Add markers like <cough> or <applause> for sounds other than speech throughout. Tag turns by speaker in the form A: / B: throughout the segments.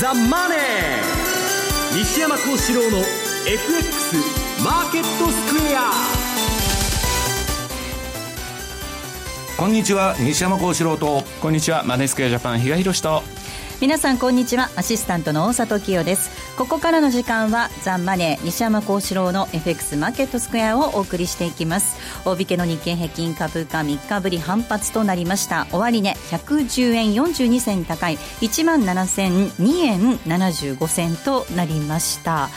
A: ザ・マネー」西山幸四郎の FX マーケットスクエア。
B: こんにちは西山幸四郎と。
C: こんにちはマネースクエアジャパン比嘉宏と。
D: 皆さんこんにちはアシスタントの大里清です。ここからの時間はザンマネー西山幸四郎の FX マーケットスクエアをお送りしていきます大引けの日経平均株価3日ぶり反発となりました。終値110円42銭高い。1万7002円75銭となりました。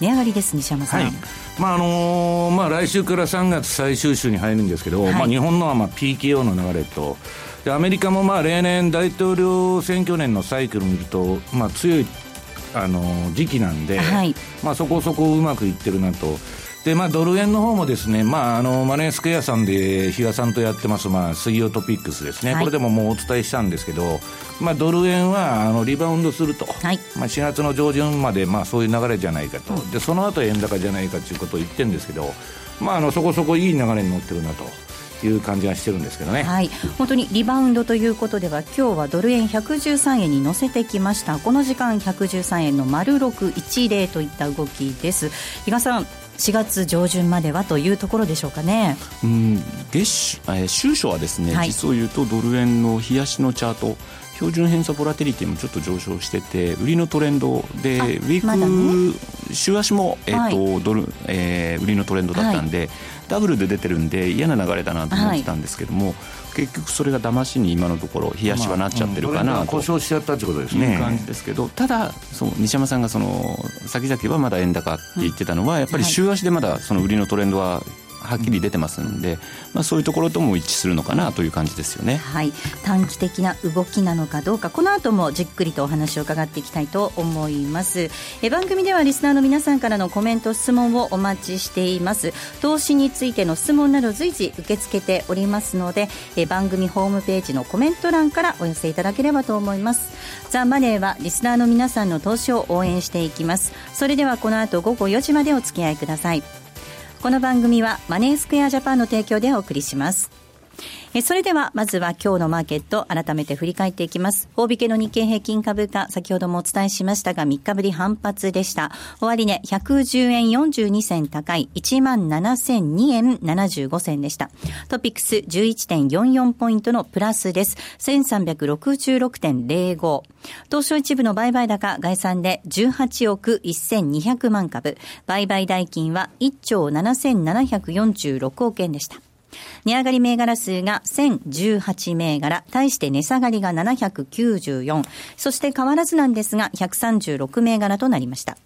D: 値上がりです西山さん、はい。
B: まああのー、まあ、来週から3月最終週に入るんですけど、はい、まあ、日本のはまあ PKO の流れと。でアメリカもまあ例年大統領選挙年のサイクルを見ると、まあ、強いあの時期なんで、はい、まあ、そこそこうまくいってるなと。で、まあ、ドル円の方もですね、まあ、あの、マネースクエアさんで、比嘉さんとやってます、まあ、水曜トピックスですね。はい、これでももうお伝えしたんですけど、まあ、ドル円は、あの、リバウンドすると。はい、まあ、4月の上旬まで、まあ、そういう流れじゃないかと。で、その後円高じゃないかということを言ってるんですけど、まあ、あの、そこそこいい流れに乗ってるなと。いう感じがしてるんですけどね、
D: はい、本当にリバウンドということでは今日はドル円113円に乗せてきましたこの時間113円の丸610といった動きです比嘉さん4月上旬まではというところでしょうかね。
C: うん、月えー、週初はですね、はい、実を言うとドル円の冷やしのチャート。標準偏差ボラテリティもちょっと上昇してて売りのトレンドでウィーク、ね、週足も、えーと、はい、ドルえー、売りのトレンドだったんで、はい、ダブルで出てるんで嫌な流れだなと思ってたんですけども、はい、結局それが騙しに今のところ冷やしはなっちゃってるかなと、まあうん、
B: 故障しちゃったってことですね。
C: いう感じですけどただそう西山さんがその先々はまだ円高って言ってたのはやっぱり週足でまだその売りのトレンドははっきり出てますので、まあ、そういうところとも一致するのかなという感じですよね、
D: はい、短期的な動きなのかどうかこの後もじっくりとお話を伺っていきたいと思います。え番組ではリスナーの皆さんからのコメント質問をお待ちしています。投資についての質問など随時受け付けておりますのでえ番組ホームページのコメント欄からお寄せいただければと思います。ザ・マネーはリスナーの皆さんの投資を応援していきます。それではこの後午後4時までお付き合いください。この番組はマネースクエアジャパンの提供でお送りします。えそれでは、まずは今日のマーケット、改めて振り返っていきます。大引けの日経平均株価、先ほどもお伝えしましたが、3日ぶり反発でした。終値、110円42銭高い、1万7002円75銭でした。トピックス11.44ポイントのプラスです。1366.05。東証一部の売買高概算で18億1200万株。売買代金は1兆7746億円でした。値上がり銘柄数が1018銘柄、対して値下がりが794、そして変わらずなんですが136銘柄となりました。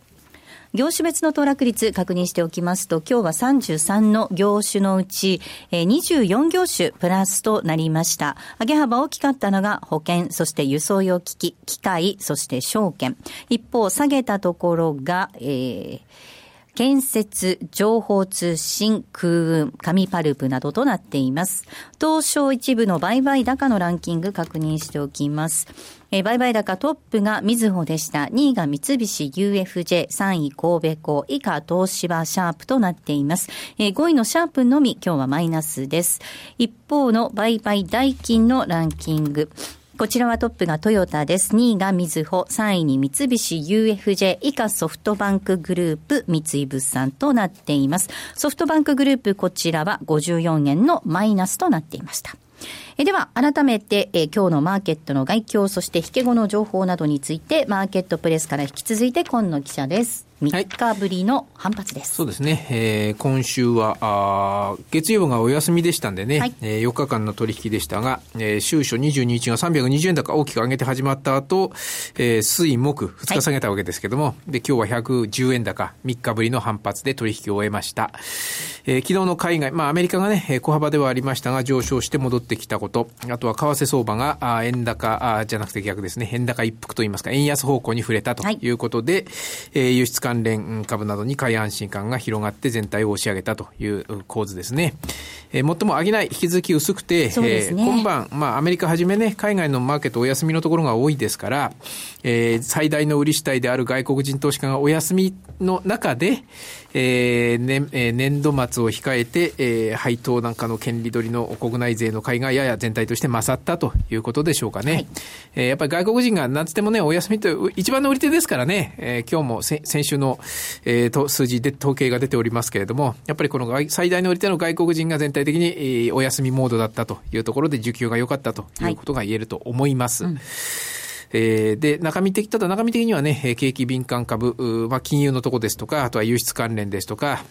D: 業種別の騰落率確認しておきますと、今日は33の業種のうち、24業種プラスとなりました。上げ幅大きかったのが保険、そして輸送用機器、機械、そして証券。一方、下げたところが、えー建設、情報通信、空運、紙パルプなどとなっています。東証一部の売買高のランキング確認しておきます。え、売買高トップがみずほでした。2位が三菱 UFJ、3位神戸港、以下東芝シャープとなっています。え、5位のシャープのみ今日はマイナスです。一方の売買代金のランキング。こちらはトップがトヨタです。2位がみずほ、3位に三菱 UFJ、以下ソフトバンクグループ、三井物産となっています。ソフトバンクグループ、こちらは54円のマイナスとなっていました。えでは、改めて、え今日のマーケットの概況、そして引け後の情報などについて、マーケットプレスから引き続いて、今野記者です。3日ぶりの反発です。はい、
E: そうですね。えー、今週は、あ月曜がお休みでしたんでね、はい、えー、4日間の取引でしたが、えー、週初22日が320円高大きく上げて始まった後、えー、水木2日下げたわけですけども、はい、で、今日は110円高、3日ぶりの反発で取引を終えました。えー、昨日の海外、まあアメリカがね、小幅ではありましたが、上昇して戻ってきたこと、あとは為替相場が、あ円高あじゃなくて逆ですね、円高一服といいますか、円安方向に触れたとい。うことで、はい、えー、輸出関連株などに買い安心感が広がって全体を押し上げたという構図ですね。えー、最も上げない引き続き薄くて、ね、えー、今晩、まあ、アメリカはじめね、海外のマーケットお休みのところが多いですから、えー、最大の売り主体である外国人投資家がお休みの中で、えー年えー、年度末を控えて、えー、配当なんかの権利取りの国内税の買いがやや全体として勝ったということでしょうかね。はい、えー、やっぱり外国人がなんつってもね、お休みと一番の売り手ですからね、えー、今日も先週の、えー、と数字で統計が出ておりますけれども、やっぱりこの最大の売り手の外国人が全体的に、えー、お休みモードだったというところで需給が良かったということが言えると思います。はいうんえー、で、中身的、ただ中身的にはね、景気敏感株、まあ、金融のとこですとか、あとは輸出関連ですとか、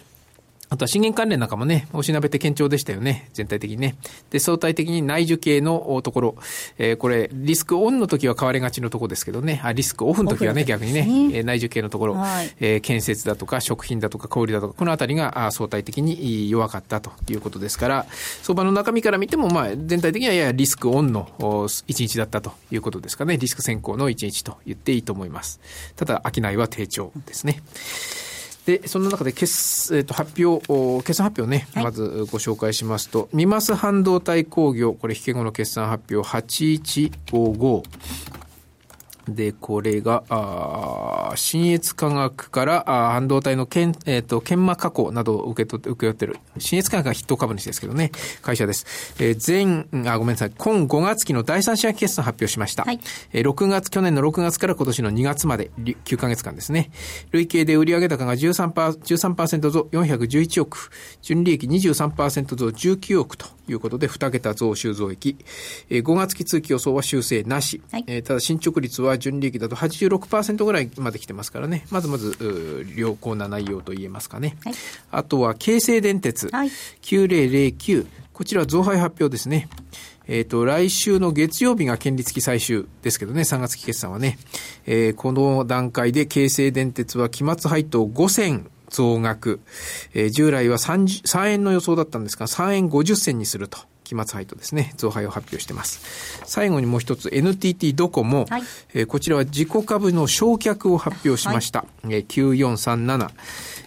E: あとは資源関連なんかもね、おしなべて堅調でしたよね。全体的にね。で、相対的に内需系のところ。えー、これ、リスクオンの時は買われがちのところですけどね。あ、リスクオフの時はね、逆にね、えー、内需系のところ、はい、えー、建設だとか食品だとか小売だとか、このあたりがあ相対的に弱かったということですから、相場の中身から見ても、まあ、全体的にはややリスクオンの一日だったということですかね。リスク先行の一日と言っていいと思います。ただ、商いは低調ですね。で、その中で決、えー、と発表、決算発表ね、はい、まずご紹介しますと、ミマス半導体工業、これ引け後の決算発表8155。で、これが、あ新越化学からあ半導体の研、えっ、ー、と、研磨加工などを受け取って、受け負ってる、新越化学が筆頭株主ですけどね、会社です。えー、前、あ、ごめんなさい、今5月期の第3四半期決算発表しました。はい、えー、6月、去年の6月から今年の2月まで、9ヶ月間ですね。累計で売上高が13%、13%増411億、純利益23%増19億ということで、2桁増収増益。えー、5月期通期予想は修正なし。はい、えー、ただ進捗率は純利益だと86%ぐらいまで来てますからね。まずまず、良好な内容と言えますかね。はい、あとは、京成電鉄、はい、9009。こちらは増配発表ですね。えっ、ー、と、来週の月曜日が権利付き最終ですけどね、3月期決算はね。えー、この段階で京成電鉄は期末配当5000増額。えー、従来は 3, 3円の予想だったんですが、3円50銭にすると。期末配当ですね、増配を発表してます。最後にもう一つ、NTT ドコモ、はい、えー、こちらは自己株の償却を発表しました。はい、えー、9437。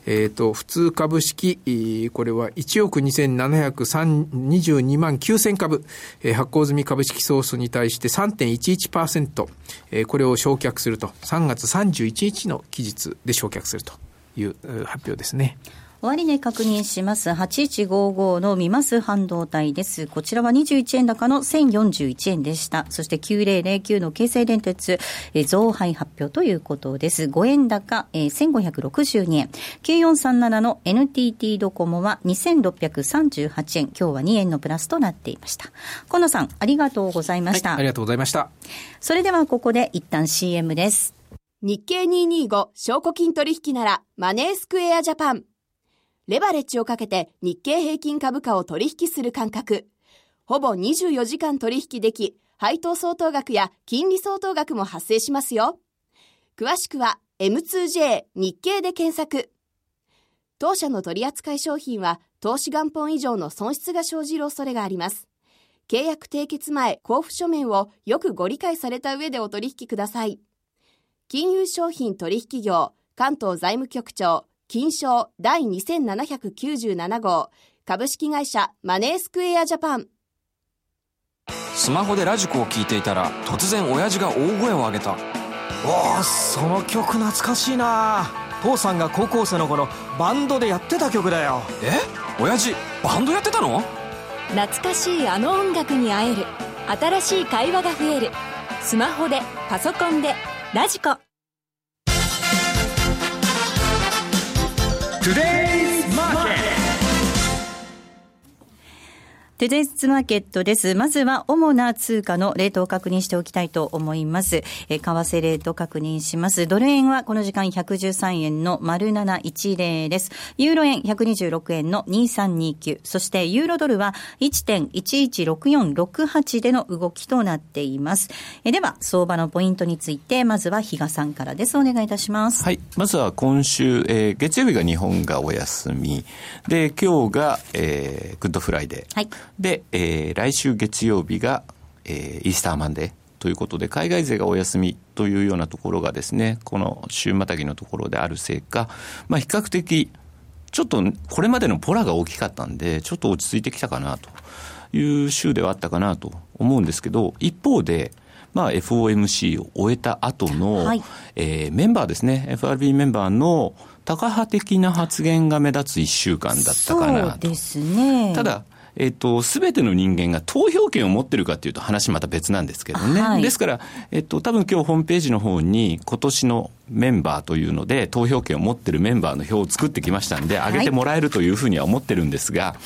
E: えっ、ー、と、普通株式、これは1億2722万9000株、えー、発行済み株式総数に対して3.11%、えー、これを償却すると、3月31日の期日で償却するという発表ですね。
D: 終値確認します。8155の見ます半導体です。こちらは21円高の1041円でした。そして9009の京成電鉄、え増配発表ということです。5円高、えー、1562円。9437の NTT ドコモは2638円。今日は2円のプラスとなっていました。河野さん、ありがとうございました、はい。
E: ありがとうございました。
D: それではここで一旦 CM です。
F: 日経225証拠金取引ならマネースクエアジャパン。レバレッジをかけて日経平均株価を取引する感覚。ほぼ24時間取引でき、配当相当額や金利相当額も発生しますよ。詳しくは M2J 日経で検索。当社の取扱い商品は投資元本以上の損失が生じる恐れがあります。契約締結前交付書面をよくご理解された上でお取引ください。金融商品取引業関東財務局長金賞第2797号。株式会社マネースクエアジャパン。
G: スマホでラジコを聴いていたら突然親父が大声を上げた。
H: おおその曲懐かしいな。父さんが高校生の頃バンドでやってた曲だよ。
G: え？親父バンドやってたの？
I: 懐かしいあの音楽に会える。新しい会話が増える。スマホでパソコンでラジコ
A: Today
D: テデスマーケットです。まずは主な通貨のレートを確認しておきたいと思います。え為替レート確認します。ドル円はこの時間113円の丸710です。ユーロ円126円の2329。そしてユーロドルは1.116468での動きとなっています。えでは、相場のポイントについて、まずは比嘉さんからです。お願いいたします。
C: はい。まずは今週、えー、月曜日が日本がお休み。で、今日が、えー、グッドフライデー。はい。で、えー、来週月曜日が、えー、イースターマンデーということで、海外勢がお休みというようなところがですね、この週またぎのところであるせいか、まあ、比較的ちょっとこれまでのボラが大きかったんで、ちょっと落ち着いてきたかなという週ではあったかなと思うんですけど、一方で、まあ、FOMC を終えた後の、はい、えー、メンバーですね、FRB メンバーのタカ派的な発言が目立つ1週間だったかなと。
D: そうですね。
C: ただ、えっと、すべての人間が投票権を持ってるかというと話また別なんですけどね。はい、ですから、えっと、多分今日ホームページの方に今年のメンバーというので投票権を持ってるメンバーの表を作ってきましたんで、上げてもらえるというふうには思ってるんですが、は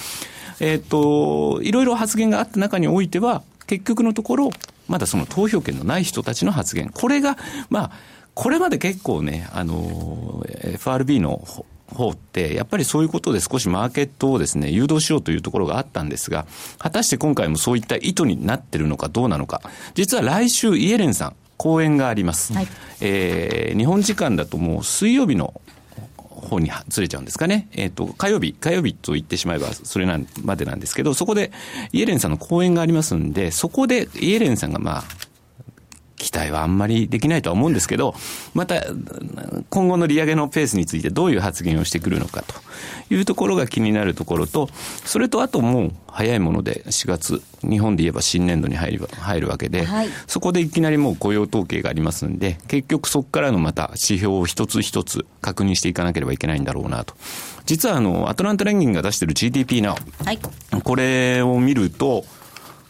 C: い、えっと、いろいろ発言があった中においては、結局のところ、まだその投票権のない人たちの発言、これが、まあ、これまで結構ね、あの、FRB の方って、やっぱりそういうことで少しマーケットをですね、誘導しようというところがあったんですが、果たして今回もそういった意図になってるのかどうなのか。実は来週、イエレンさん、講演があります。はい、えー、日本時間だともう水曜日の方にずれちゃうんですかね。えっ、ー、と、火曜日、火曜日と言ってしまえばそれなんまでなんですけど、そこでイエレンさんの講演がありますんで、そこでイエレンさんがまあ、期待はあんまりできないとは思うんですけど、また、今後の利上げのペースについてどういう発言をしてくるのかと。いうところが気になるところと、それとあともう早いもので4月、日本で言えば新年度に入る入るわけで、はい、そこでいきなりもう雇用統計がありますんで、結局そこからのまた指標を一つ一つ確認していかなければいけないんだろうなと。実はあの、アトランタ連銀が出している GDP な、はい、これを見ると、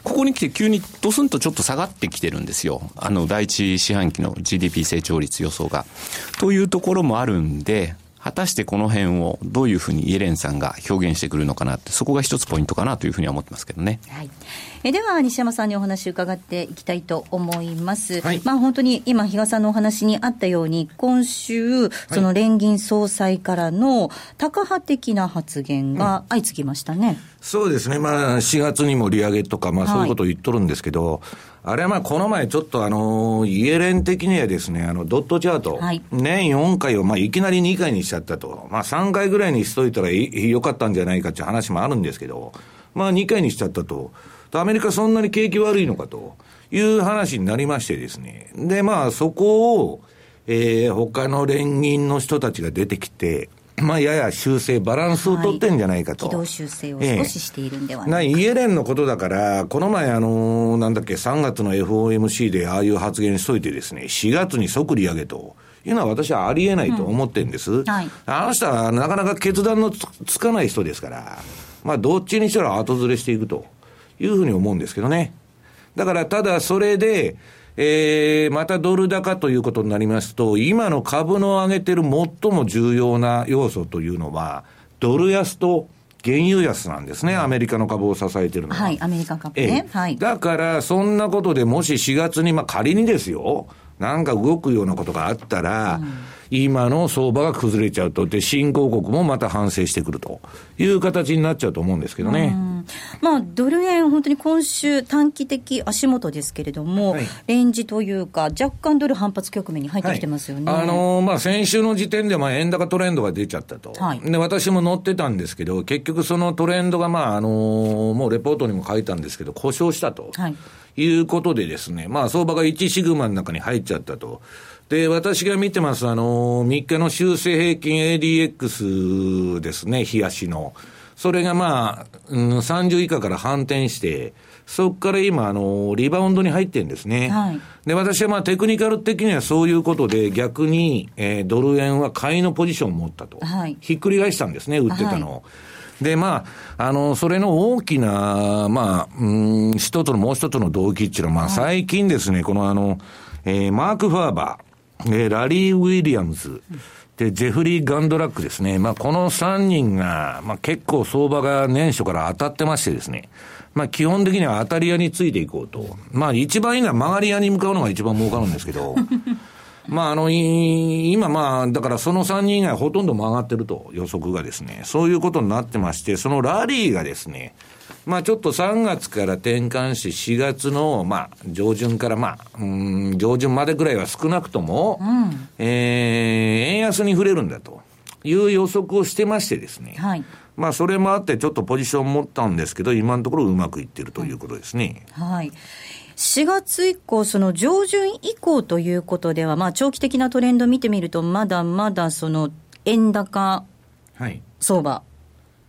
C: ここに来て急にドスンとちょっと下がってきてるんですよ。あの、第一四半期の GDP 成長率予想が。というところもあるんで、果たしてこの辺をどういうふうにイエレンさんが表現してくるのかなって、そこが一つポイントかなというふうには思ってますけどね。
D: はい、えでは、西山さんにお話伺っていきたいと思います。はい、まあ本当に今、比嘉さんのお話にあったように、今週、その連銀総裁からのタカ派的な発言が相次ぎましたね。うん、
B: そうですね。まあ4月にも利上げとか、まあそういうことを言っとるんですけど、はいあれはまあこの前ちょっとあの、イエレン的にはですね、あの、ドットチャート、はい、年4回をまあいきなり2回にしちゃったと。まあ3回ぐらいにしといたらよかったんじゃないかっていう話もあるんですけど、まあ2回にしちゃったと。アメリカそんなに景気悪いのかという話になりましてですね。で、まあそこを、えー、他の連銀の人たちが出てきて、まあ、やや修正、バランスを取ってんじゃないかと。
D: 軌道修正を少ししているんでは
B: ないか、ええ、イエレンのことだから、この前、あのー、なんだっけ、3月の FOMC でああいう発言しといてですね、4月に即利上げと。いうのは私はありえないと思ってるんです。うんはい、あの人はなかなか決断のつかない人ですから、まあ、どっちにしたら後ずれしていくというふうに思うんですけどね。だから、ただそれで、えー、またドル高ということになりますと、今の株の上げてる最も重要な要素というのは、ドル安と原油安なんですね、アメリカの株を支えてるのは。
D: はい、アメリカ株ね。はい。
B: だから、そんなことでもし4月に、まあ仮にですよ、なんか動くようなことがあったら、うん今の相場が崩れちゃうと、で、新興国もまた反省してくるという形になっちゃうと思うんですけどね。
D: まあ、ドル円、本当に今週、短期的足元ですけれども、はい、レンジというか、若干ドル反発局面に入ってきてますよね。
B: はい、あのー、まあ、先週の時点で、まあ、円高トレンドが出ちゃったと。はい、で、私も乗ってたんですけど、結局そのトレンドが、まあ、あのー、もうレポートにも書いたんですけど、故障したと。はいいうことでですね、まあ相場が1シグマの中に入っちゃったと。で、私が見てます、あの、3日の修正平均 ADX ですね、冷やしの。それがまあ、うん、30以下から反転して、そこから今、あの、リバウンドに入ってるんですね。はい、で、私はまあテクニカル的にはそういうことで、逆に、えー、ドル円は買いのポジションを持ったと。はい、ひっくり返したんですね、売ってたのを。はいで、まあ、あの、それの大きな、まあ、うん、一つのもう一つの動機っていうのは、まあ、最近ですね、このあの、えー、マーク・ファーバー、えー、ラリー・ウィリアムズ、で、ジェフリー・ガンドラックですね。まあ、この3人が、まあ、結構相場が年初から当たってましてですね。まあ、基本的には当たり屋についていこうと。まあ、一番いいのは曲がり屋に向かうのが一番儲かるんですけど、<laughs> まあ、あの、今まあ、だからその3人以外ほとんど曲がってると、予測がですね。そういうことになってまして、そのラリーがですね、まあちょっと3月から転換し、4月の、まあ、上旬から、まあ、うん、上旬までぐらいは少なくとも、うん、えー、円安に触れるんだという予測をしてましてですね。はい。まあそれもあってちょっとポジション持ったんですけど、今のところうまくいってるということですね。
D: はい。4月以降、その上旬以降ということでは、まあ、長期的なトレンド見てみると、まだまだその円高相場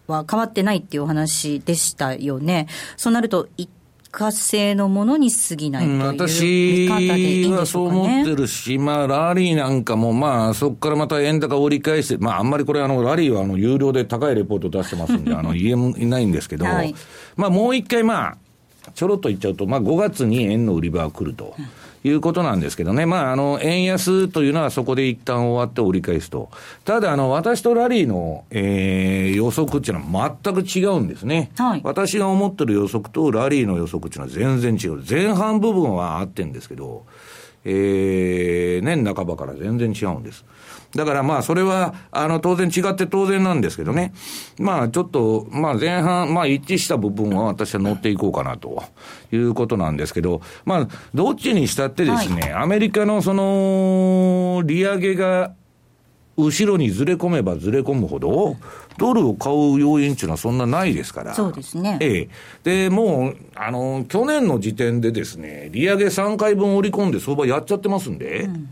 D: は変わってないっていうお話でしたよね。そうなると、一過性のものに過ぎないという
B: 私はそう思ってるし、まあ、ラリーなんかも、まあ、そこからまた円高折り返して、まあ、あんまりこれ、あの、ラリーは、あの、有料で高いレポート出してますんで、あの、言えないんですけど、<laughs> はい、まあ、もう一回、まあ、ちょろっと言っちゃうと、まあ、5月に円の売り場が来ると。いうことなんですけどね。まあ、あの、円安というのはそこで一旦終わって折り返すと。ただ、あの、私とラリーの、えー、予測っていうのは全く違うんですね。はい。私が思ってる予測とラリーの予測っていうのは全然違う。前半部分は合ってんですけど、えー、年半ばから全然違うんです。だからまあ、それは、あの、当然違って当然なんですけどね。まあ、ちょっと、まあ、前半、まあ、一致した部分は私は乗っていこうかなということなんですけど、まあ、どっちにしたってですね、はい、アメリカのその、利上げが、後ろにずれ込めばずれ込むほど、ドルを買う要因っていうのはそんなないですから。
D: そうですね。
B: ええ。で、もう、あの、去年の時点でですね、利上げ3回分織り込んで相場やっちゃってますんで、うん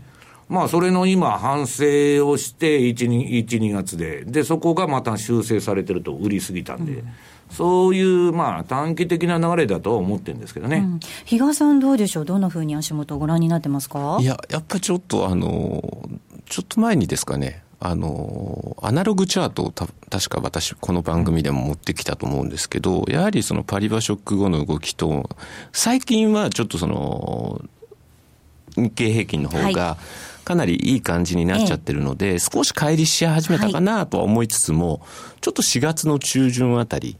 B: まあ、それの今、反省をして、1、2, 1 2月で、で、そこがまた修正されてると、売りすぎたんで、うん、そういう、まあ、短期的な流れだと思ってるんですけどね。うん、
D: 比嘉さん、どうでしょう、どんなふうに足元をご覧になってますか？
C: いや、やっぱちょっと、あの、ちょっと前にですかね、あの、アナログチャートをた確か私、この番組でも持ってきたと思うんですけど、やはりそのパリバショック後の動きと、最近はちょっとその、日経平均の方が、はい。かなりいい感じになっちゃってるので、ええ、少し乖離し始めたかなとは思いつつも、はい、ちょっと4月の中旬あたり、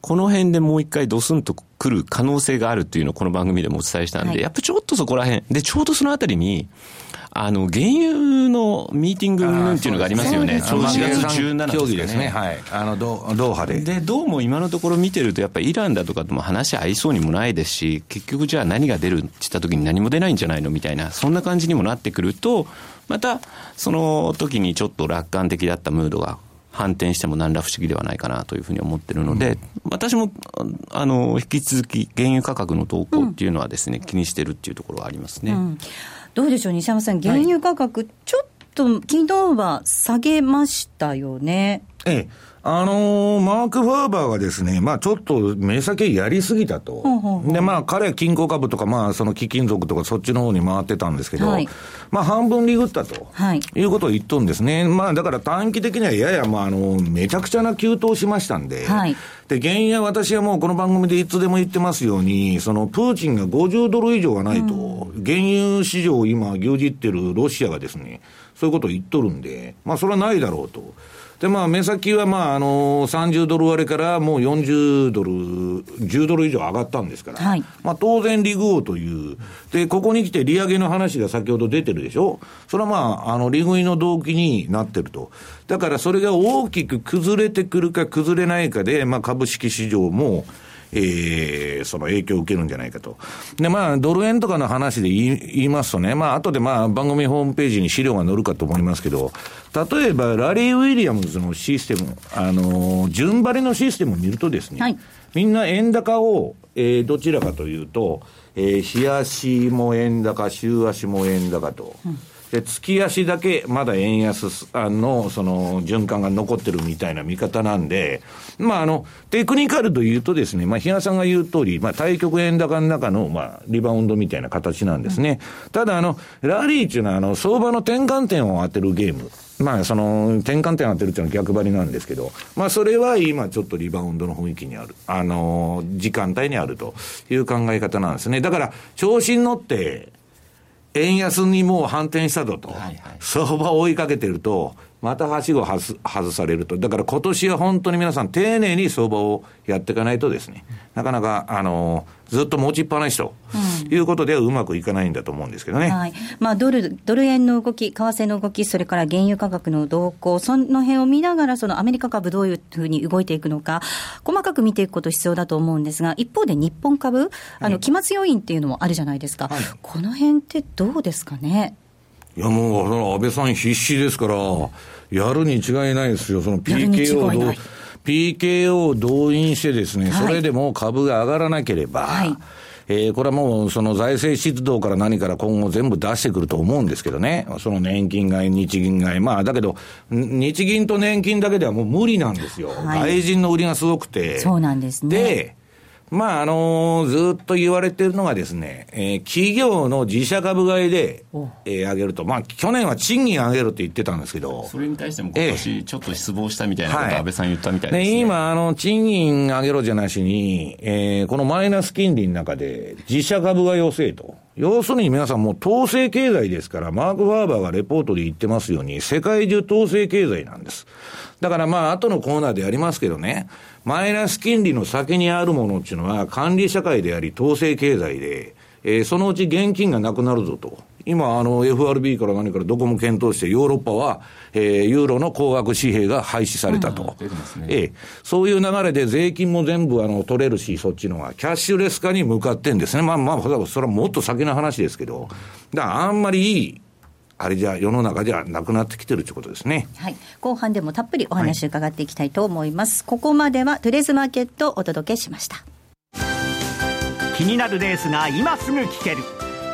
C: この辺でもう一回ドスンと来る可能性があるっていうのをこの番組でもお伝えしたんで、はい、やっぱちょっとそこら辺、で、ちょうどそのあたりに、あの、原油のミーティングっていうのがありますよね。ちょうど4月17日
B: ですね。はい。あの、ドーハで。
C: で、どうも今のところ見てると、やっぱりイランだとかとも話合いそうにもないですし、結局じゃあ何が出るって言った時に何も出ないんじゃないのみたいな、そんな感じにもなってくると、また、その時にちょっと楽観的だったムードが反転しても何ら不思議ではないかなというふうに思ってるので、うん、私もあの引き続き原油価格の動向っていうのはですね、うん、気にしてるっていうところはありますね。うん。
D: どうでしょう、西山さん、原油価格、はい、ちょっと昨日は下げましたよね。
B: ええあのー、マーク・ファーバーがですね、まあちょっと目先やりすぎたと。で、まあ彼は金鉱株とか、まあその貴金属とかそっちの方に回ってたんですけど、はい、まあ半分リグったと、はい、いうことを言っとるんですね。まあだから短期的にはやや、まああの、めちゃくちゃな急騰しましたんで、はい、で、原因は私はもうこの番組でいつでも言ってますように、そのプーチンが50ドル以上がないと、うん、原油市場を今牛耳ってるロシアがですね、そういうことを言っとるんで、まあそれはないだろうと。で、まあ、目先は、まあ、あの、30ドル割れからもう40ドル、10ドル以上上がったんですから、はい、まあ、当然利グという、で、ここに来て利上げの話が先ほど出てるでしょ？それはまあ、あの、利食いの動機になってると。だからそれが大きく崩れてくるか崩れないかで、まあ、株式市場も、えー、その影響を受けるんじゃないかと。で、まあ、ドル円とかの話で言い言いますとね、まあ、後でまあ、番組ホームページに資料が載るかと思いますけど、例えば、ラリー・ウィリアムズのシステム、あの、順張りのシステムを見るとですね、はい、みんな円高を、えー、どちらかというと、えー、日足も円高、週足も円高と。うんで、月足だけまだ円安のその循環が残ってるみたいな見方なんで、まああの、テクニカルというとですね、まあ比嘉さんが言う通り、まあ対局円高の中のまあリバウンドみたいな形なんですね。うん、ただあの、ラリーっていうのはあの、相場の転換点を当てるゲーム。まあ、その、転換点を当てるっていうのは逆張りなんですけど、まあ、それは今ちょっとリバウンドの雰囲気にある。あの、時間帯にあるという考え方なんですね。だから、調子に乗って、円安にもう反転したぞと、はいはい、相場を追いかけてると、またはしご外されると。だから今年は本当に皆さん丁寧に相場をやっていかないとですね、なかなか、あの、ずっと持ちっぱなしと、いうことではうまくいかないんだと思うんですけどね。はい。
D: まあ、ドル、ドル円の動き、為替の動き、それから原油価格の動向、その辺を見ながら、そのアメリカ株どういうふうに動いていくのか、細かく見ていくこと必要だと思うんですが、一方で日本株、あの、期末要因っていうのもあるじゃないですか。はい、この辺ってどうですかね？
B: いやもう、安倍さん必死ですから、やるに違いないですよ。その PKO PKO を動員してですね、はい、それでも株が上がらなければ、はいえー、これはもうその財政出動から何から今後全部出してくると思うんですけどね。その年金買い、日銀買い。まあだけど、日銀と年金だけではもう無理なんですよ。はい、外人の売りがすごくて。
D: そうなんですね。
B: で、まあ、あのー、ずっと言われてるのがですね、えー、企業の自社株買いで、えー、上げると。まあ、去年は賃金上げるって言ってたんですけど。
C: それに対しても今年ちょっと失望したみたいなこと、安倍さん言ったみたいですね。
B: ね今、あの、賃金上げろじゃなしに、えー、このマイナス金利の中で、自社株買いをせえと。要するに皆さんもう統制経済ですから、マーク・ファーバーがレポートで言ってますように、世界中統制経済なんです。だからまあ、後のコーナーでやりますけどね、マイナス金利の先にあるものっていうのは、管理社会であり、統制経済で、えー、そのうち現金がなくなるぞと。今、あの、FRB から何からどこも検討して、ヨーロッパは、えー、ユーロの高額紙幣が廃止されたと。うんね、えー、そういう流れで税金も全部あの取れるし、そっちのが、キャッシュレス化に向かってんですね。まあまあ、それはもっと先の話ですけど、だからあんまりいいあれじゃ世の中じゃなくなってきてるということですね。
D: はい。後半でもたっぷりお話伺っていきたいと思います。はい、ここまではトゥレズマーケットをお届けしました。
A: 気になるレースが今すぐ聞ける。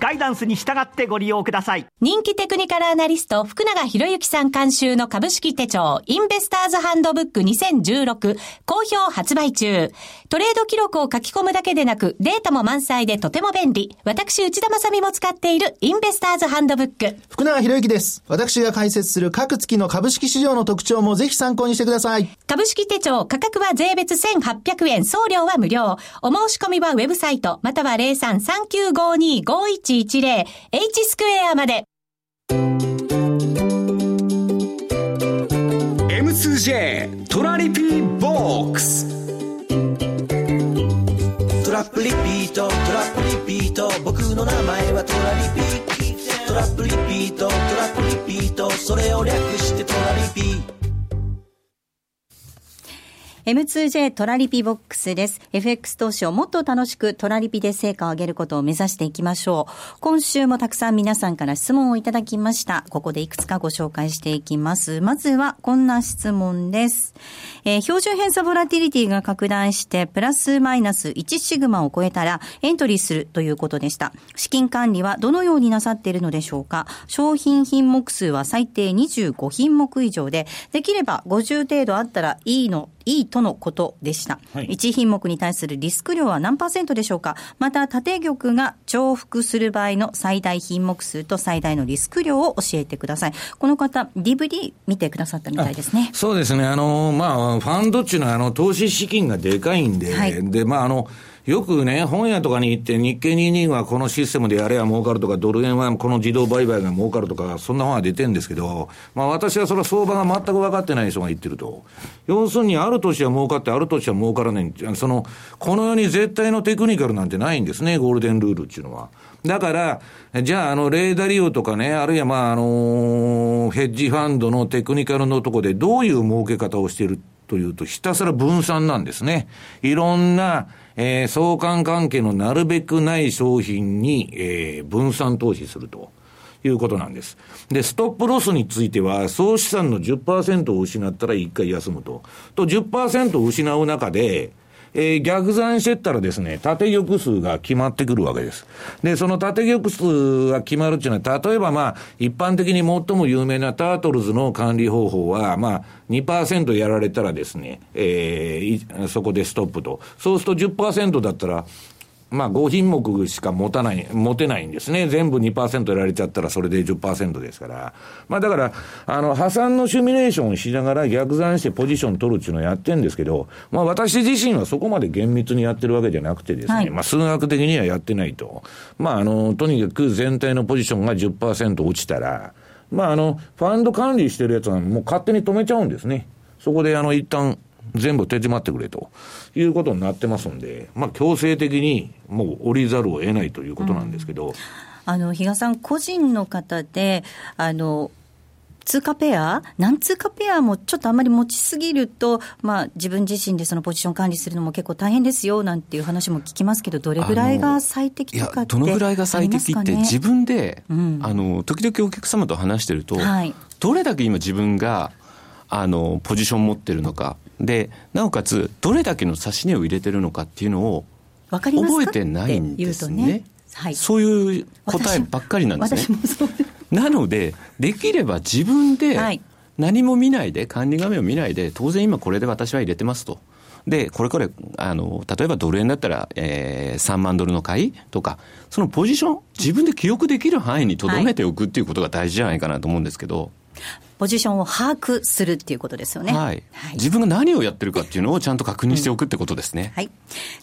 A: ガイダンスに従ってご利用ください。
J: 人気テクニカルアナリスト、福永博之さん監修の株式手帳、インベスターズハンドブック2016、好評発売中。トレード記録を書き込むだけでなく、データも満載でとても便利。私、内田正美も使っているインベスターズハンドブック。
K: 福永博之です。私が解説する各月の株式市場の特徴もぜひ参考にしてください。
J: 株式手帳、価格は税別1800円、送料は無料。お申し込みはウェブサイト、または03395251 0110H スクエアまで
A: M2J トラリピーボックス
L: トラップリピート。トラップリピート。僕の名前はトラリピト。ラップリピート。トラップリピート。それを略してトラリピ
D: M2J トラリピボックスです。FX 投資をもっと楽しくトラリピで成果を上げることを目指していきましょう。今週もたくさん皆さんから質問をいただきました。ここでいくつかご紹介していきます。まずはこんな質問です。えー、標準偏差ボラティリティが拡大してプラスマイナス1シグマを超えたらエントリーするということでした。資金管理はどのようになさっているのでしょうか商品品目数は最低25品目以上で、できれば50程度あったらいいのいいとのことでした。はい、1品目に対するリスク量は何パーセントでしょうか？また、縦玉が重複する場合の最大品目数と最大のリスク量を教えてください。この方、DVD 見てくださったみたいですね。
B: そうですね。あの、まあ、ファンドっていうのは、あの、投資資金がでかいんで、はい、で、まあ、あの、よくね、本屋とかに行って、日経22はこのシステムでやれば儲かるとか、ドル円はこの自動売買が儲かるとか、そんな本が出てるんですけど、まあ私はそれは相場が全く分かってない人が言ってると。要するに、ある年は儲かって、ある年は儲からない。その、この世に絶対のテクニカルなんてないんですね、ゴールデンルールっていうのは。だから、じゃあ、あの、レーダリオとかね、あるいは、まあ、あの、ヘッジファンドのテクニカルのとこでどういう儲け方をしているというと、ひたすら分散なんですね。いろんな、えー、相関関係のなるべくない商品に、えー、分散投資すると。いうことなんです。で、ストップロスについては、総資産の10%を失ったら一回休むと。と、10%を失う中で、えー、逆算してったらですね、縦玉数が決まってくるわけです。で、その縦玉数が決まるっていうのは、例えばまあ、一般的に最も有名なタートルズの管理方法は、まあ、2%やられたらですね、えー、そこでストップと。そうすると10%だったら、まあ、5品目しか持たない、持てないんですね。全部2%やられちゃったらそれで10%ですから。まあ、だから、あの、破産のシミュレーションをしながら逆算してポジション取るっていうのをやってるんですけど、まあ、私自身はそこまで厳密にやってるわけじゃなくてですね、はい、まあ、数学的にはやってないと。まあ、あの、とにかく全体のポジションが10%落ちたら、まあ、あの、ファンド管理してるやつはもう勝手に止めちゃうんですね。そこで、あの、一旦、全部手締まってくれということになってますんで、まあ、強制的にもう降りざるを得ないということなんですけど。うん、
D: あの、比嘉さん、個人の方で、あの、通貨ペア、何通貨ペアもちょっとあまり持ちすぎると、まあ、自分自身でそのポジション管理するのも結構大変ですよなんていう話も聞きますけど、どれぐらいが最適とかって、
C: どのぐらいが最適って、自分で、うん、あの時々お客様と話してると、はい、どれだけ今、自分があのポジション持ってるのか、でなおかつ、どれだけの指し値を入れてるのかっていうのを覚えてないんですね。はい、そういう答えばっかりなんですね。なので、できれば自分で何も見ないで、管理画面を見ないで、当然今これで私は入れてますと。で、これこれ、あの、例えばドル円だったら、えー、3万ドルの買いとか、そのポジション、自分で記憶できる範囲にとどめておくっていうことが大事じゃないかなと思うんですけど。
D: ポジションを把握するっていうことですよね。
C: はい。はい、自分が何をやってるかっていうのをちゃんと確認しておくってことですね。
D: うん、はい。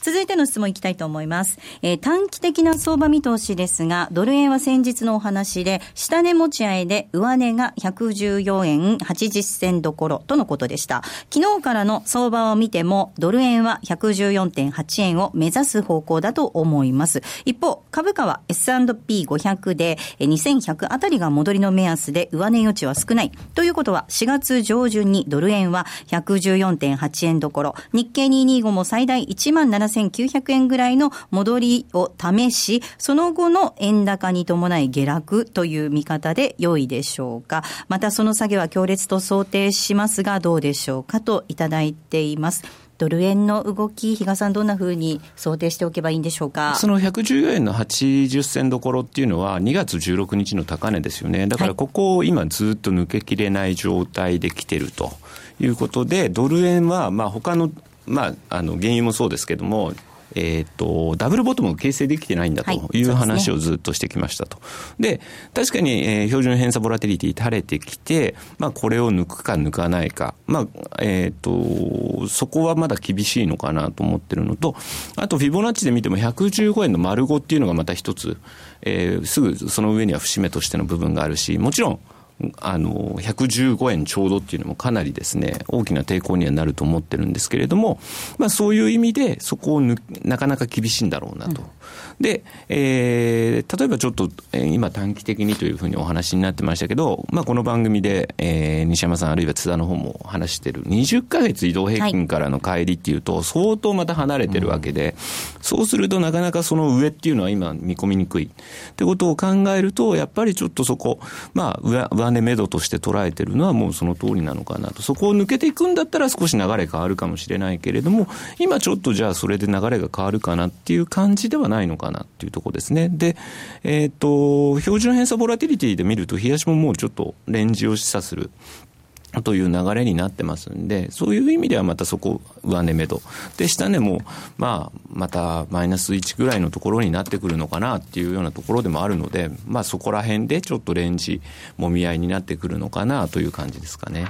D: 続いての質問いきたいと思います。えー、短期的な相場見通しですが、ドル円は先日のお話で、下値持ち合いで上値が114円80銭どころとのことでした。昨日からの相場を見ても、ドル円は114.8円を目指す方向だと思います。一方、株価は S&P500 で2100あたりが戻りの目安で上値余地は少ない。ということは、4月上旬にドル円は114.8円どころ、日経225も最大17,900円ぐらいの戻りを試し、その後の円高に伴い下落という見方で良いでしょうか。またその下げは強烈と想定しますが、どうでしょうかといただいています。ドル円の動き、比嘉さん、どんなふうに想定しておけばいいんでしょうか？
C: その114円の80銭どころっていうのは、2月16日の高値ですよね、だからここを今、ずっと抜けきれない状態で来てるということで、ドル円は、まあ他のまあ、あの原油もそうですけども、えーと、ダブルボトムを形成できてないんだとい。う話をずっとしてきましたと。で、確かに、えー、標準偏差ボラテリティ垂れてきて、まあ、これを抜くか抜かないか、まあ、えっ、ー、と、そこはまだ厳しいのかなと思ってるのと、あと、フィボナッチで見ても115円の丸5っていうのがまた一つ、えー、すぐその上には節目としての部分があるし、もちろん、あの、115円ちょうどっていうのもかなりですね、大きな抵抗にはなると思ってるんですけれども、まあそういう意味で、そこをなかなか厳しいんだろうなと。うん、で、えー、例えばちょっと、えー、今短期的にというふうにお話になってましたけど、まあこの番組で、えー、西山さんあるいは津田の方も話してる、20ヶ月移動平均からの帰りっていうと、相当また離れてるわけで、うん、そうするとなかなかその上っていうのは今見込みにくい。ってことを考えると、やっぱりちょっとそこ、まあ上、上値目処として捉えてるのはもうその通りなのかなと。そこを抜けていくんだったら少し流れ変わるかもしれないけれども、今ちょっとじゃあそれで流れが変わるかなっていう感じではないないのかなっていうところですね。で、えっ、ー、と、標準偏差ボラティリティで見ると、冷やしももうちょっとレンジを示唆するという流れになってますんで、そういう意味ではまたそこ、上値目処。で、下値も、まあ、またマイナス1ぐらいのところになってくるのかなっていうようなところでもあるので、まあそこら辺でちょっとレンジ、もみ合いになってくるのかなという感じですかね。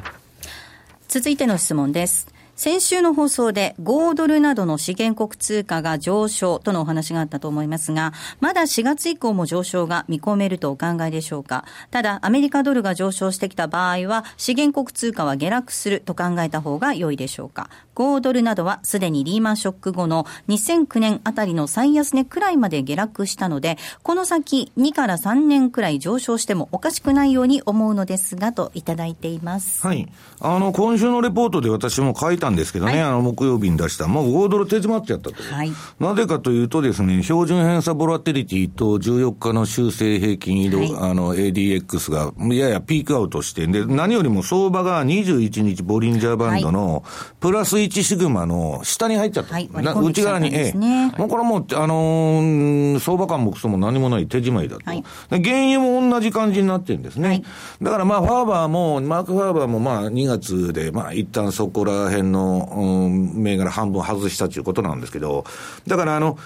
D: 続いての質問です。先週の放送で5ドルなどの資源国通貨が上昇とのお話があったと思いますが、まだ4月以降も上昇が見込めるとお考えでしょうか？ただ、アメリカドルが上昇してきた場合は、資源国通貨は下落すると考えた方が良いでしょうか？5ドルなどはすでにリーマンショック後の2009年あたりの最安値くらいまで下落したので、この先2から3年くらい上昇してもおかしくないように思うのですが、といただいています。
B: はい。あの、今週のレポートで私も書いたんですけどね、はい、あの、木曜日に出した、もう5ドル手詰まっちゃったと。はい。なぜかというとですね、標準偏差ボラテリティと14日の修正平均移動、はい、あの、ADX がややピークアウトして、で、何よりも相場が21日ボリンジャーバンドのプラス1シグマの下に入っちゃった。はい、内側に、ええ。もうこれもう、あのー、相場感もクソも何もない手締まいだと。はい、原油も同じ感じになってるんですね。はい、だからまあ、ファーバーも、マーク・ファーバーもまあ、2月で、まあ、一旦そこら辺の、うん、銘柄半分外したということなんですけど、だからあの、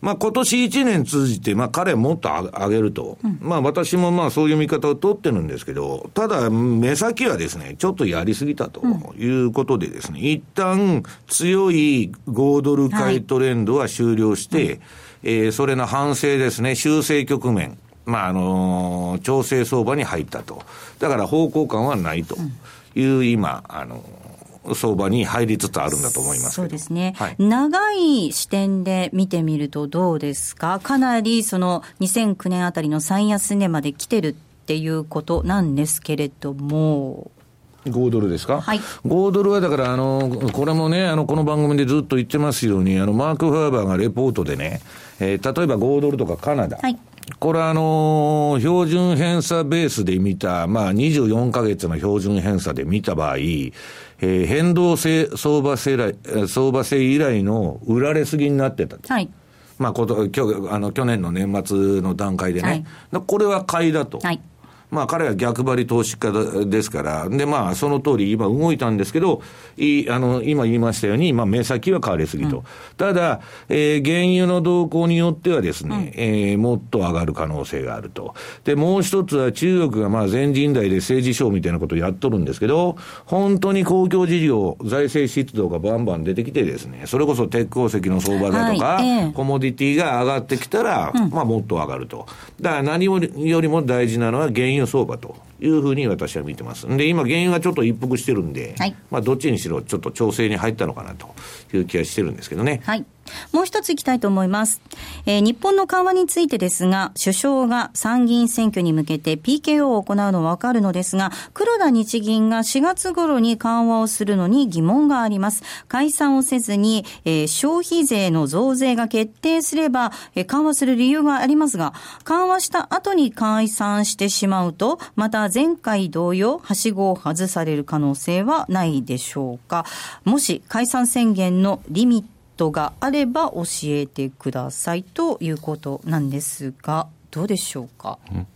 B: まあ今年1年通じて、まあ彼もっと上げると。うん、まあ私もまあそういう見方を取ってるんですけど、ただ目先はですね、ちょっとやりすぎたということでですね、うん、一旦強い5ドル買いトレンドは終了して、はい、えー、それの反省ですね、修正局面。まああのー、調整相場に入ったと。だから方向感はないという今、あのー相場に入りつつあるんだと思います
D: そうですね、はい、長い視点で見てみるとどうですか、かなりその2009年あたりの最安値まで来てるっていうことなんですけれども。
B: 5ドルですか？
D: はい。
B: 5ドルはだから、あの、これもね、あの、この番組でずっと言ってますように、あの、マーク・ファーバーがレポートでね、えー、例えば5ドルとかカナダ。はい。これはあのー、標準偏差ベースで見た、まあ24ヶ月の標準偏差で見た場合、えー、変動性相場性来、相場性以来の売られすぎになってた。はい。まあ、こと、今日、あの、去年の年末の段階でね。はい、これは買いだと。はい。まあ彼は逆張り投資家ですから、でまあその通り今動いたんですけど、いあの今言いましたように、まあ目先は変わりすぎと。うん、ただ、えー、原油の動向によってはですね、うん、えー、もっと上がる可能性があると。で、もう一つは中国がまあ全人代で政治ショーみたいなことをやっとるんですけど、本当に公共事業、財政出動がバンバン出てきてですね、それこそ鉄鉱石の相場だとか、はいえー、コモディティが上がってきたら、うん、まあもっと上がると。だから何よりも大事なのは原油融相場というふうに私は見てます。で、今、原油がちょっと一服してるんで、はい、まあ、どっちにしろ、ちょっと調整に入ったのかなという気がしてるんですけどね。
D: はい。もう一ついきたいと思います。えー、日本の緩和についてですが、首相が参議院選挙に向けて PKO を行うのはわかるのですが、黒田日銀が4月頃に緩和をするのに疑問があります。解散をせずに、えー、消費税の増税が決定すれば、えー、緩和する理由がありますが、緩和した後に解散してしまうと、また前回同様、はしごを外される可能性はないでしょうか。もし解散宣言のリミットトがあれば教えてくださいということなんですが、どうでしょうか？うん、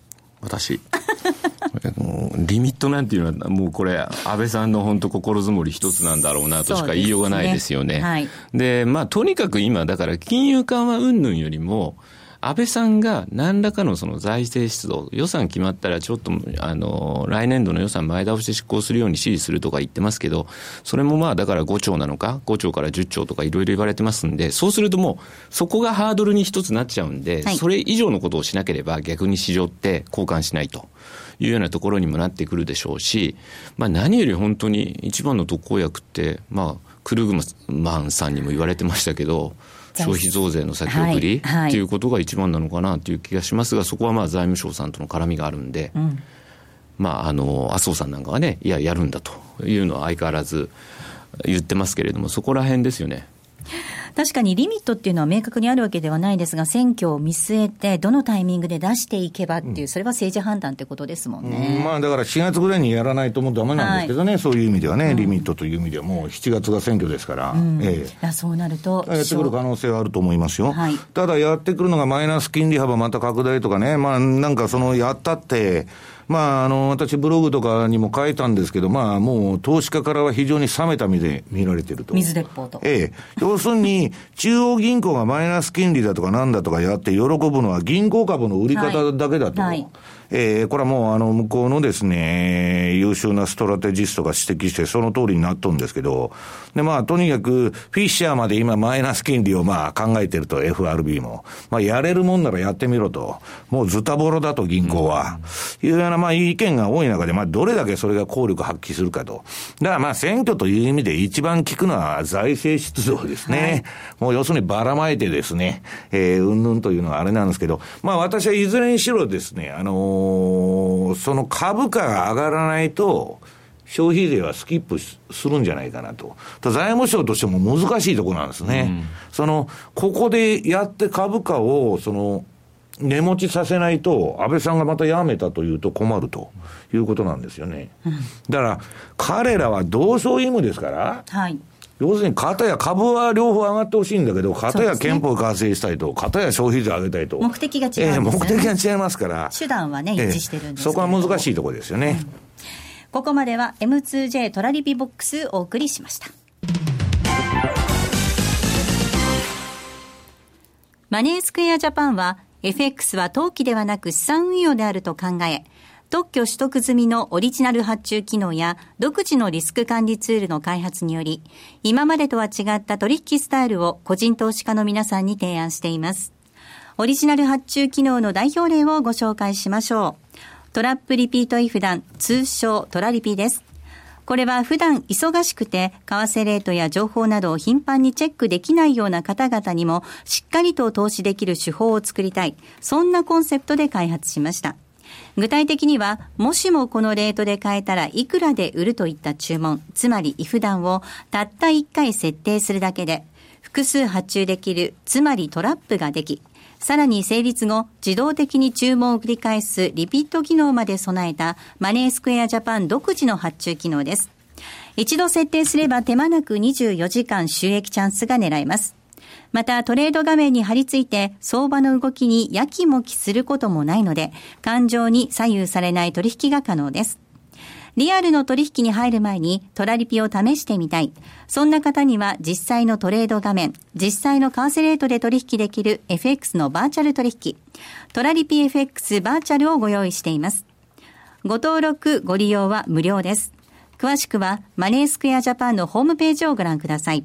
C: 私 <laughs> リミットなんていうのは、もうこれ、安倍さんの本当、心づもり一つなんだろうなとしか言いようがないですよね。で、ねはい、まあ、とにかく今、だから金融緩和云々よりも、安倍さんが何らかのその財政出動、予算決まったらちょっと、あの、来年度の予算前倒しで執行するように指示するとか言ってますけど、それもまあだから5兆なのか、5兆から10兆とかいろいろ言われてますんで、そうするともう、そこがハードルに一つなっちゃうんで、はい、それ以上のことをしなければ逆に市場って交換しないと。いうようなところにもなってくるでしょうし、まあ、何より本当に一番の特効薬って、まあ、クルグマンさんにも言われてましたけど、消費増税の先送り、はいはい、いうことが一番なのかなという気がしますが、そこはまあ財務省さんとの絡みがあるんで、うん、まあ、あの麻生さんなんかはね、いや、やるんだというのは相変わらず言ってますけれども、そこら辺ですよね。
D: 確かにリミットっていうのは明確にあるわけではないですが、選挙を見据えて、どのタイミングで出していけばっていう、それは政治判断ってことですもんね。
B: うん、まあだから4月ぐらいにやらないともうだめなんですけどね、はい、そういう意味ではね、リミットという意味では、もう7月が選挙ですから、うん、
D: ええ、そうなると、
B: やってくる可能性はあると思いますよ。はい、ただ、やってくるのがマイナス金利幅また拡大とかね、まあなんかそのやったって、まあ、あの、私ブログとかにも書いたんですけど、まあ、もう投資家からは非常に冷めた目で見られてると。
D: 水鉄砲と。
B: ええ。要するに、中央銀行がマイナス金利だとかなんだとかやって喜ぶのは銀行株の売り方だけだと。はいはいえー、これはもうあの向こうのですね、優秀なストラテジストが指摘してその通りになっとるんですけど、でまあとにかくフィッシャーまで今マイナス金利をまあ考えてると FRB も。まあやれるもんならやってみろと。もうズタボロだと銀行は。いうようなまあ意見が多い中で、まあどれだけそれが効力発揮するかと。だからまあ選挙という意味で一番効くのは財政出動ですね。はい、もう要するにばらまいてですね、えー、うんぬんというのはあれなんですけど、まあ私はいずれにしろですね、あのーその株価が上がらないと、消費税はスキップするんじゃないかなと。財務省としても難しいところなんですね。うん、その、ここでやって株価を、その、値持ちさせないと、安倍さんがまた辞めたというと困るということなんですよね。うん、だから、彼らは同床異夢ですから、はい、要するに、片や株は両方上がってほしいんだけど、片や憲法改正したいと、片や消費税上げたいと。
D: 目的が違う、ね、
B: えー、目的が違いますから。
D: 手段はね、一致してるんです、
B: えー、そこは難しいところですよね。うん、
D: ここまでは M2J トラリピボックスお送りしました。マネースクエアジャパンは FX は投機ではなく資産運用であると考え、特許取得済みのオリジナル発注機能や独自のリスク管理ツールの開発により、今までとは違った取引スタイルを個人投資家の皆さんに提案しています。オリジナル発注機能の代表例をご紹介しましょう。トラップリピートイフダン、通称トラリピです。これは普段忙しくて、為替レートや情報などを頻繁にチェックできないような方々にも、しっかりと投資できる手法を作りたい。そんなコンセプトで開発しました。具体的には、もしもこのレートで買えたらいくらで売るといった注文、つまり if 段をたった1回設定するだけで、複数発注できる、つまりトラップができ、さらに成立後、自動的に注文を繰り返すリピット機能まで備えたマネースクエアジャパン独自の発注機能です。一度設定すれば手間なく24時間収益チャンスが狙えます。またトレード画面に貼り付いて相場の動きにやきもきすることもないので、感情に左右されない取引が可能です。リアルの取引に入る前にトラリピを試してみたい。そんな方には実際のトレード画面、実際の為替レートで取引できる FX のバーチャル取引、トラリピ FX バーチャルをご用意しています。ご登録、ご利用は無料です。詳しくはマネースクエアジャパンのホームページをご覧ください。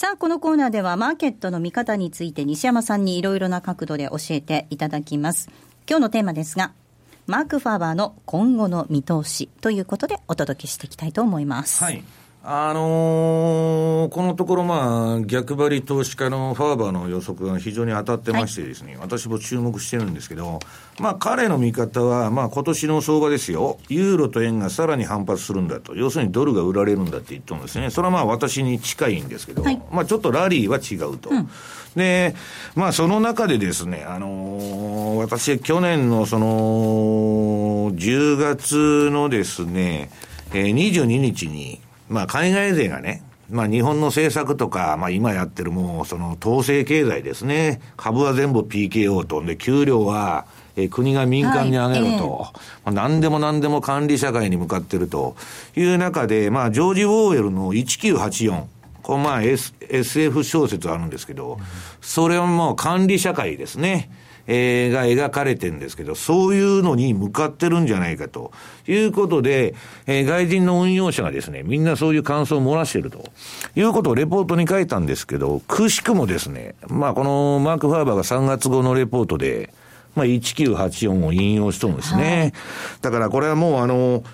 D: さあ、このコーナーではマーケットの見方について西山さんにいろいろな角度で教えていただきます。今日のテーマですが、マーク・ファーバーの今後の見通しということでお届けしていきたいと思います。
B: はい。あのー、このところ、まあ、逆張り投資家のファーバーの予測が非常に当たってましてですね、はい、私も注目してるんですけど、まあ、彼の見方は、まあ、今年の相場ですよ、ユーロと円がさらに反発するんだと、要するにドルが売られるんだって言ったんですね。それはまあ、私に近いんですけど、はい、まあ、ちょっとラリーは違うと。うん。で、まあ、その中でですね、あのー、私、去年のその、10月のですね、えー、22日に、まあ、海外勢がね、まあ、日本の政策とか、まあ、今やってるもう、その、統制経済ですね。株は全部 PKO と。で、給料は、え国が民間に上げると、はいえまあ、何でも何でも管理社会に向かってるという中で、まあ、ジョージ・ウォーエルの1984、これまあ、S、SF 小説あるんですけど、それはもう管理社会ですね。えー、が描かれてるんですけど、そういうのに向かってるんじゃないかと。いうことで、えー、外人の運用者がですね、みんなそういう感想を漏らしていると。いうことをレポートに書いたんですけど、くしくもですね、まあこのマーク・ファーバーが3月後のレポートで、まあ1984を引用しとるんですね。はい、だからこれはもうあの、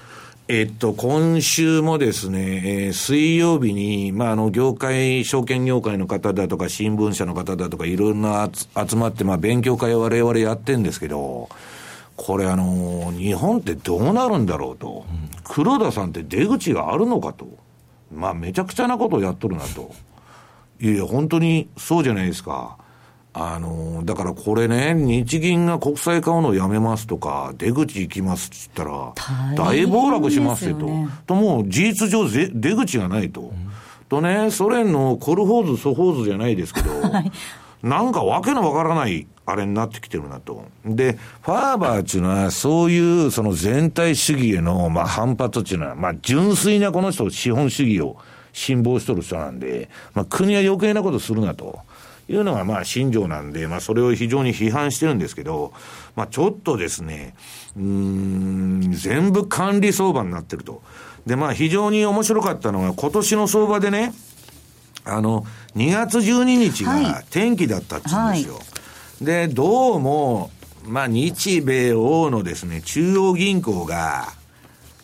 B: えっと、今週もですね、えー、水曜日に、まあ、あの、業界、証券業界の方だとか、新聞社の方だとか、いろんな集まって、まあ、勉強会を我々やってんですけど、これあの、日本ってどうなるんだろうと。うん、黒田さんって出口があるのかと。まあ、めちゃくちゃなことをやっとるなと。いやいや、本当にそうじゃないですか。あの、だからこれね、日銀が国債買うのをやめますとか、出口行きますって言ったら、大暴落しますよと。と、もう事実上出口がないと。うん、とね、ソ連のコルホーズ、ソホーズじゃないですけど、<laughs> はい、なんかわけのわからないあれになってきてるなと。で、ファーバーっていうのは、そういうその全体主義への、まあ、反発っていうのは、まあ、純粋なこの人、資本主義を辛抱しとる人なんで、まあ、国は余計なことするなと。いうのがまあ信条なんで、まあそれを非常に批判してるんですけど、まあちょっとですね、うん、全部管理相場になってると。でまあ非常に面白かったのが今年の相場でね、あの、2月12日が天気だったっつうんですよ。はい、で、どうも、まあ日米欧のですね、中央銀行が、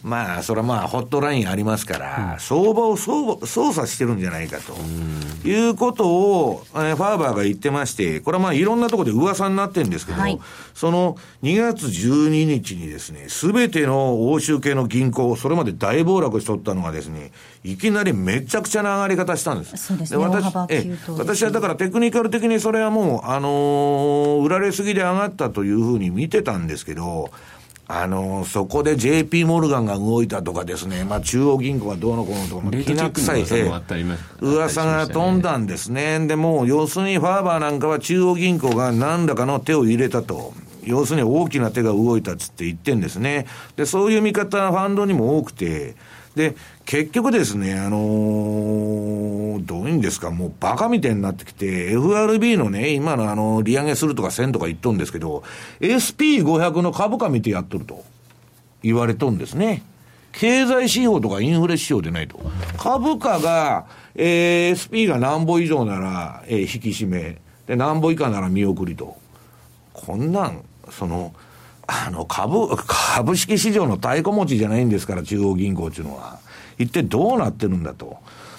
B: まあ、それはまあ、ホットラインありますから、うん、相場を操作してるんじゃないかと、いうことを、えー、ファーバーが言ってまして、これはまあ、いろんなところで噂になってるんですけど、はい、その2月12日にですね、すべての欧州系の銀行、それまで大暴落しとったのがですね、いきなりめちゃくちゃな上がり方したんです。
D: そうですね。私
B: え私はだからテクニカル的にそれはもう、あのー、売られすぎで上がったというふうに見てたんですけど、あの、そこで JP モルガンが動いたとかですね、まあ中央銀行がどうのこうのとか、もきな臭い、噂が飛んだんですね。で、もう要するにファーバーなんかは中央銀行が何らかの手を入れたと。要するに大きな手が動いたっつって言ってんですね。で、そういう見方、ファンドにも多くて、で、結局ですね、あのー、どういうんですか、もうバカみたいになってきて、FRB のね、今のあの、利上げするとか1000とか言っとるんですけど、SP500 の株価見てやっとると言われとんですね。経済指標とかインフレ指標でないと。株価が、えー、SP が何歩以上なら、えー、引き締め。で、何歩以下なら見送りと。こんなん、その、あの、株、株式市場の太鼓持ちじゃないんですから、中央銀行っていうのは。一体どうなってるんだと。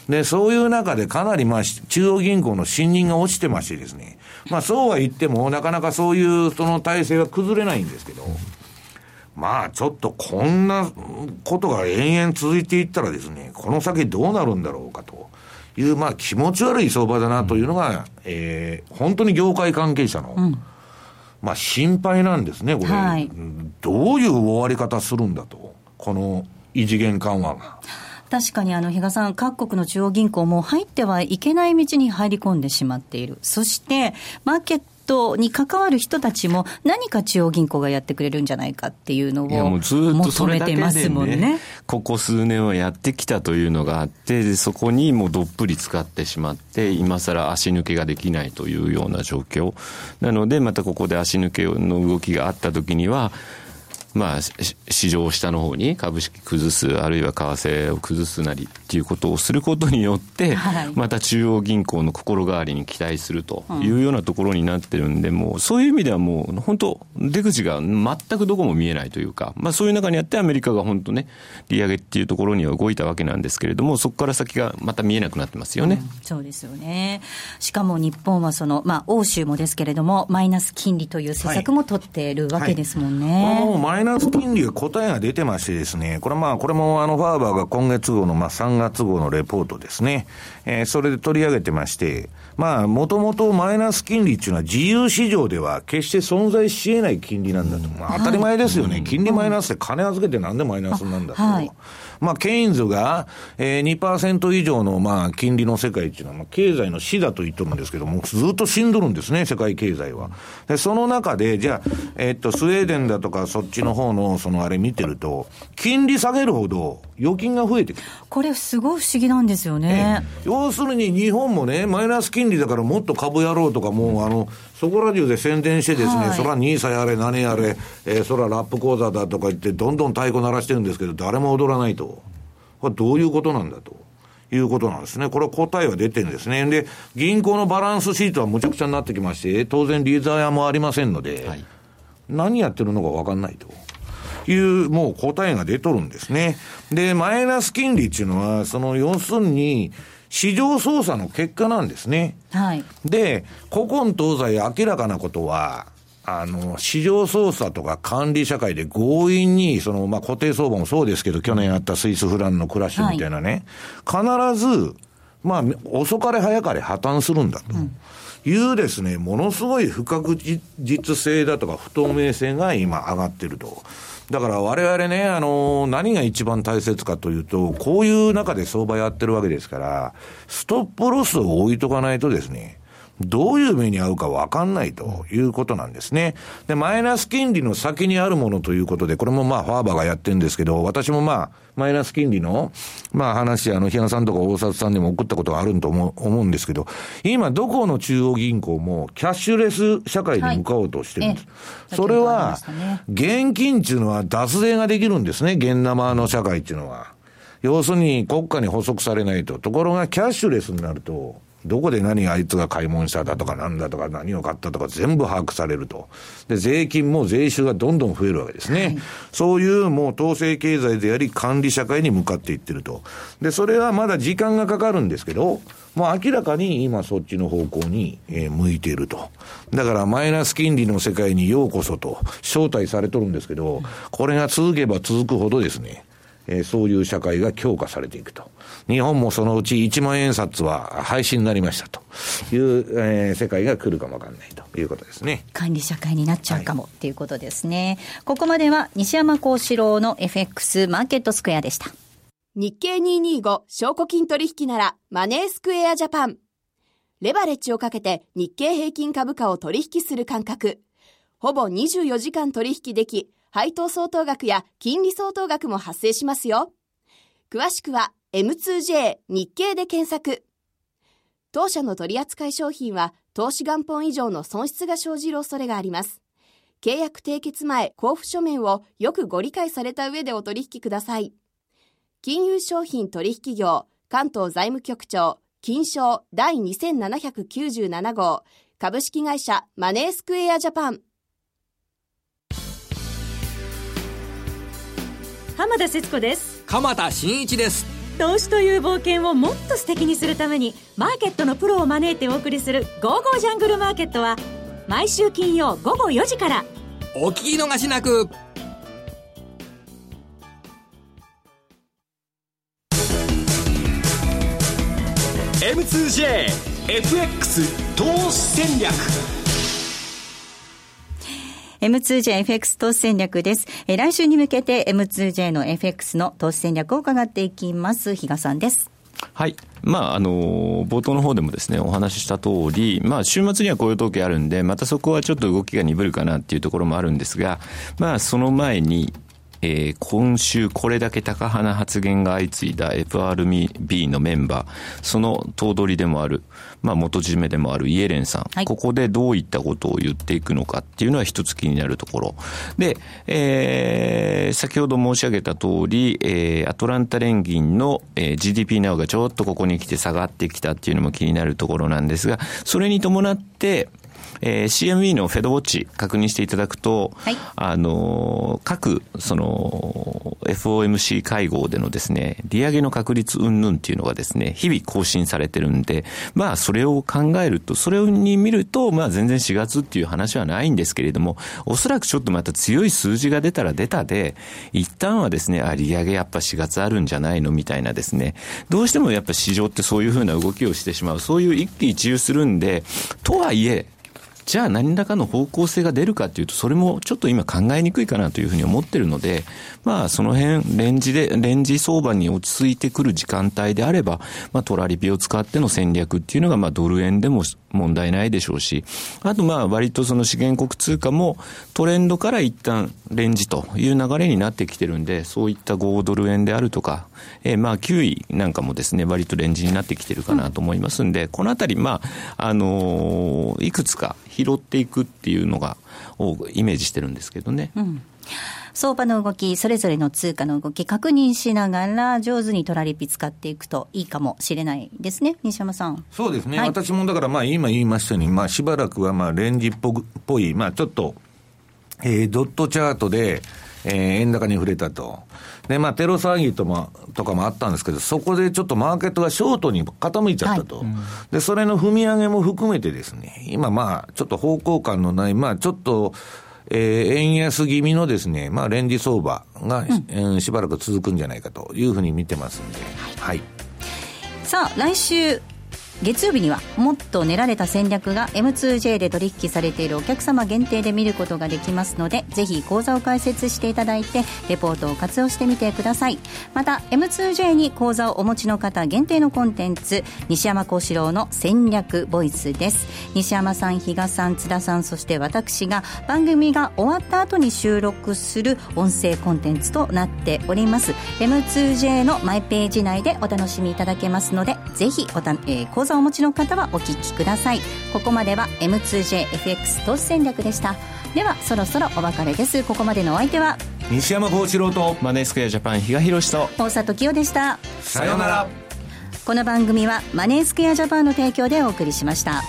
B: で、そういう中でかなりまあ、中央銀行の信任が落ちてましてですね。まあ、そうは言っても、なかなかそういうその体制は崩れないんですけど、まあ、ちょっとこんなことが延々続いていったらですね、この先どうなるんだろうかという、まあ、気持ち悪い相場だなというのが、えー、本当に業界関係者の、うんまあ心配なんですね、これ。はい、どういう終わり方するんだと。この異次元緩和が。
D: 確かにあの比嘉さん、各国の中央銀行も入ってはいけない道に入り込んでしまっている、そしてマーケットに関わる人たちも、何か中央銀行がやってくれるんじゃないかっていうのを求めてますもんね。ね
C: ここ数年はやってきたというのがあって、そこにもうどっぷり使ってしまって、今更足抜けができないというような状況。なので、またここで足抜けの動きがあったときには、まあ、市場下の方に株式崩す、あるいは為替を崩すなりっていうことをすることによって、はい、また中央銀行の心変わりに期待するというようなところになってるんで、うん、もうそういう意味ではもう本当、出口が全くどこも見えないというか、まあそういう中にあってアメリカが本当ね、利上げっていうところには動いたわけなんですけれども、そこから先がまた見えなくなってますよね。うん、
D: そうですよね。しかも日本はその、まあ欧州もですけれども、マイナス金利という政策も取っているわけですもんね。
B: はいはいイナス金利が答えが出てましてですね、これまあ、これもあの、ファーバーが今月号のまあ3月号のレポートですね、えー、それで取り上げてまして、まあ、もともとマイナス金利っていうのは自由市場では決して存在し得ない金利なんだと。まあ、当たり前ですよね。金利マイナスで金預けてなんでマイナスなんだと。はいまあ、ケインズが、えー、2%以上の、まあ、金利の世界っていうのは、まあ、経済の死だと言ってるんですけども、ずっと死んどるんですね、世界経済は。で、その中で、じゃあ、えー、っと、スウェーデンだとか、そっちの方の、そのあれ見てると、金利下げるほど、預金が増えてくる。
D: これ、すごい不思議なんですよね、
B: え要するに、日本もね、マイナス金利だからもっと株やろうとか、もう、あの、そこら中で宣伝してですね、はい、そらニーサやれ、何やれ、えー、そらラップ講座だとか言って、どんどん太鼓鳴らしてるんですけど、誰も踊らないと。これどういうことなんだと。いうことなんですね。これは答えは出てるんですね。で、銀行のバランスシートはむちゃくちゃになってきまして、当然リーザー屋もありませんので、はい、何やってるのか分かんないという、もう答えが出とるんですね。で、マイナス金利っていうのは、その要するに、市場操作の結果なんですね。はい。で、古今東西明らかなことは、あの、市場操作とか管理社会で強引に、その、まあ、固定相場もそうですけど、去年あったスイスフランのクラッシュみたいなね、はい、必ず、まあ、遅かれ早かれ破綻するんだと。いうですね、ものすごい不確実性だとか不透明性が今上がってると。だから我々ね、あの、何が一番大切かというと、こういう中で相場やってるわけですから、ストップロスを置いとかないとですね、どういう目に遭うか分かんないということなんですね。で、マイナス金利の先にあるものということで、これもまあ、ファーバーがやってるんですけど、私もまあ、マイナス金利の、まあ話、あの、日野さんとか大里さんにも送ったことがあると思う思うんですけど、今、どこの中央銀行もキャッシュレス社会に向かおうとしてるんです。はい、それは、現金っていうのは脱税ができるんですね、現生の社会っていうのは。要するに国家に補足されないと。ところがキャッシュレスになると、どこで何あいつが買い物しただとかなんだとか何を買ったとか全部把握されると。で、税金も税収がどんどん増えるわけですね。はい、そういうもう統制経済であり管理社会に向かっていってると。で、それはまだ時間がかかるんですけど、もう明らかに今そっちの方向に、えー、向いていると。だからマイナス金利の世界にようこそと招待されとるんですけど、これが続けば続くほどですね、えー、そういう社会が強化されていくと。日本もそのうち1万円札は廃止になりましたという、えー、世界が来るかもわかんないということですね。
D: 管理社会になっちゃうかも、はい、っていうことですね。ここまでは西山幸四郎の FX マーケットスクエアでした。
F: 日経225証拠金取引ならマネースクエアジャパン。レバレッジをかけて日経平均株価を取引する感覚。ほぼ24時間取引でき、配当相当額や金利相当額も発生しますよ。詳しくは M2J 日経で検索。当社の取扱い商品は投資元本以上の損失が生じる恐れがあります。契約締結前交付書面をよくご理解された上でお取引ください。金融商品取引業関東財務局長金賞第2797号株式会社マネースクエアジャパン
M: 浜田節子です
N: 鎌田新一です
M: 投資という冒険をもっと素敵にするためにマーケットのプロを招いてお送りする「ゴーゴージャングルマーケット」は毎週金曜午後4時から。
N: お聞き逃しなく。M2JFX 投資戦略
D: M2JFX 投資戦略です。え来週に向けて M2J の FX の投資戦略を伺っていきます。比嘉さんです。
C: はい。まあ、あの、冒頭の方でもですね、お話しした通り、まあ、週末には雇用統計あるんで、またそこはちょっと動きが鈍るかなっていうところもあるんですが、まあ、その前に、えー、今週これだけ高派発言が相次いだ FRB のメンバー、その頭取でもある、まあ、元締めでもあるイエレンさん、はい、ここでどういったことを言っていくのかっていうのは一つ気になるところ。で、えー、先ほど申し上げた通り、えー、アトランタ連銀の、えー、GDP ナウがちょっとここに来て下がってきたっていうのも気になるところなんですが、それに伴って、えー、CME のフェドウォッチ確認していただくと、はい、あの、各、その、FOMC 会合でのですね、利上げの確率云々っていうのがですね、日々更新されてるんで、まあ、それを考えると、それに見ると、まあ、全然4月っていう話はないんですけれども、おそらくちょっとまた強い数字が出たら出たで、一旦はですね、あ、利上げやっぱ4月あるんじゃないのみたいなですね、どうしてもやっぱ市場ってそういうふうな動きをしてしまう、そういう一喜一憂するんで、とはいえ、じゃあ何らかの方向性が出るかというと、それもちょっと今考えにくいかなというふうに思ってるので、まあその辺、レンジで、レンジ相場に落ち着いてくる時間帯であれば、まあトラリピを使っての戦略っていうのが、まあドル円でも問題ないでしょうし、あとまあ割とその資源国通貨もトレンドから一旦レンジという流れになってきてるんで、そういった5ドル円であるとか、えー、まあ9位なんかもですね、割とレンジになってきてるかなと思いますんで、このあたりまあ、あのー、いくつか拾っていくっていうのが、をイメージしてるんですけどね。うん
D: 相場の動き、それぞれの通貨の動き、確認しながら、上手にトラリピ使っていくといいかもしれないですね、西山さん。
B: そうですね、はい、私もだから、まあ、今言いましたように、まあ、しばらくはまあレンジっぽい、まあ、ちょっと、えー、ドットチャートで、えー、円高に触れたと。で、まあ、テロ騒ぎとも、とかもあったんですけど、そこでちょっとマーケットがショートに傾いちゃったと。はいで、それの踏み上げも含めてですね、今まあ、ちょっと方向感のない、まあ、ちょっと、えー、円安気味のですね、まあ、レンジ相場が、うん、しばらく続くんじゃないかというふうに見てますんで、はい。
D: さあ、来週、月曜日にはもっと練られた戦略が M2J で取引されているお客様限定で見ることができますのでぜひ講座を開設していただいてレポートを活用してみてください。また M2J に講座をお持ちの方限定のコンテンツ西山幸四郎の戦略ボイスです。西山さん比嘉さん津田さんそして私が番組が終わった後に収録する音声コンテンツとなっております。M2J のマイページ内でお楽しみいただけますのでぜひおた、えー、講座座をお持ちの方はお聞きください。ここまでは M2JFX 投資戦略でした。ではそろそろお別れです。ここまでのお相手は
B: 西山幸四郎と
C: マネースクエアジャパン比嘉宏と
D: 大里清でした。
B: さようなら。
D: この番組はマネースクエアジャパンの提供でお送りしました。